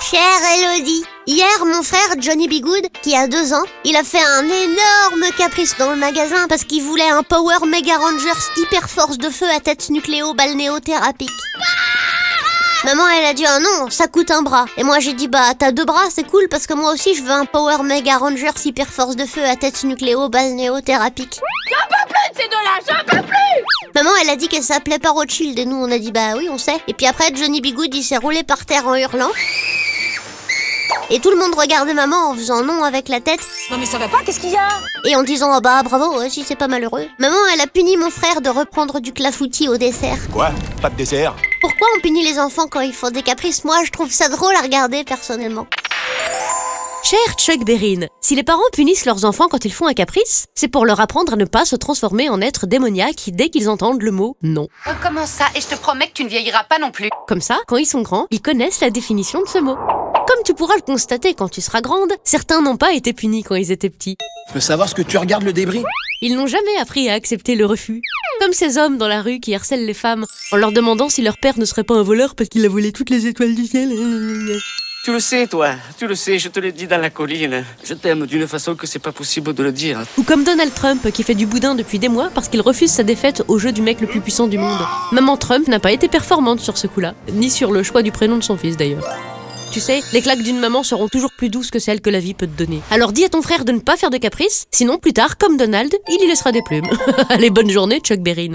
Chère Elodie, hier mon frère Johnny Bigood, qui a deux ans, il a fait un énorme caprice dans le magasin parce qu'il voulait un Power Mega Rangers hyper force de feu à tête nucléo balnéothérapique. Maman elle a dit ah non, ça coûte un bras. Et moi j'ai dit bah t'as deux bras, c'est cool parce que moi aussi je veux un Power Mega Rangers hyper force de feu à tête nucléo balnéothérapique. Maman, elle a dit qu'elle s'appelait pas Rothschild et nous on a dit bah oui, on sait. Et puis après, Johnny Bigood il s'est roulé par terre en hurlant. Et tout le monde regardait maman en faisant non avec la tête Non mais ça va pas, qu'est-ce qu'il y a? Et en disant ah bah bravo, ouais, si c'est pas malheureux. Maman, elle a puni mon frère de reprendre du clafoutis au dessert. Quoi? Pas de dessert? Pourquoi on punit les enfants quand ils font des caprices? Moi, je trouve ça drôle à regarder personnellement. Cher Chuck Berry, si les parents punissent leurs enfants quand ils font un caprice, c'est pour leur apprendre à ne pas se transformer en êtres démoniaques dès qu'ils entendent le mot non. Oh, Comment ça? Et je te promets que tu ne vieilliras pas non plus. Comme ça, quand ils sont grands, ils connaissent la définition de ce mot. Comme tu pourras le constater quand tu seras grande, certains n'ont pas été punis quand ils étaient petits. Je peux savoir ce que tu regardes le débris? Ils n'ont jamais appris à accepter le refus. Comme ces hommes dans la rue qui harcèlent les femmes en leur demandant si leur père ne serait pas un voleur parce qu'il a volé toutes les étoiles du ciel. Tu le sais, toi, tu le sais, je te l'ai dit dans la colline. Je t'aime d'une façon que c'est pas possible de le dire. Ou comme Donald Trump qui fait du boudin depuis des mois parce qu'il refuse sa défaite au jeu du mec le plus puissant du monde. Maman Trump n'a pas été performante sur ce coup-là, ni sur le choix du prénom de son fils d'ailleurs. Tu sais, les claques d'une maman seront toujours plus douces que celles que la vie peut te donner. Alors dis à ton frère de ne pas faire de caprices, sinon plus tard, comme Donald, il y laissera des plumes. Allez, bonne journée, Chuck Berry.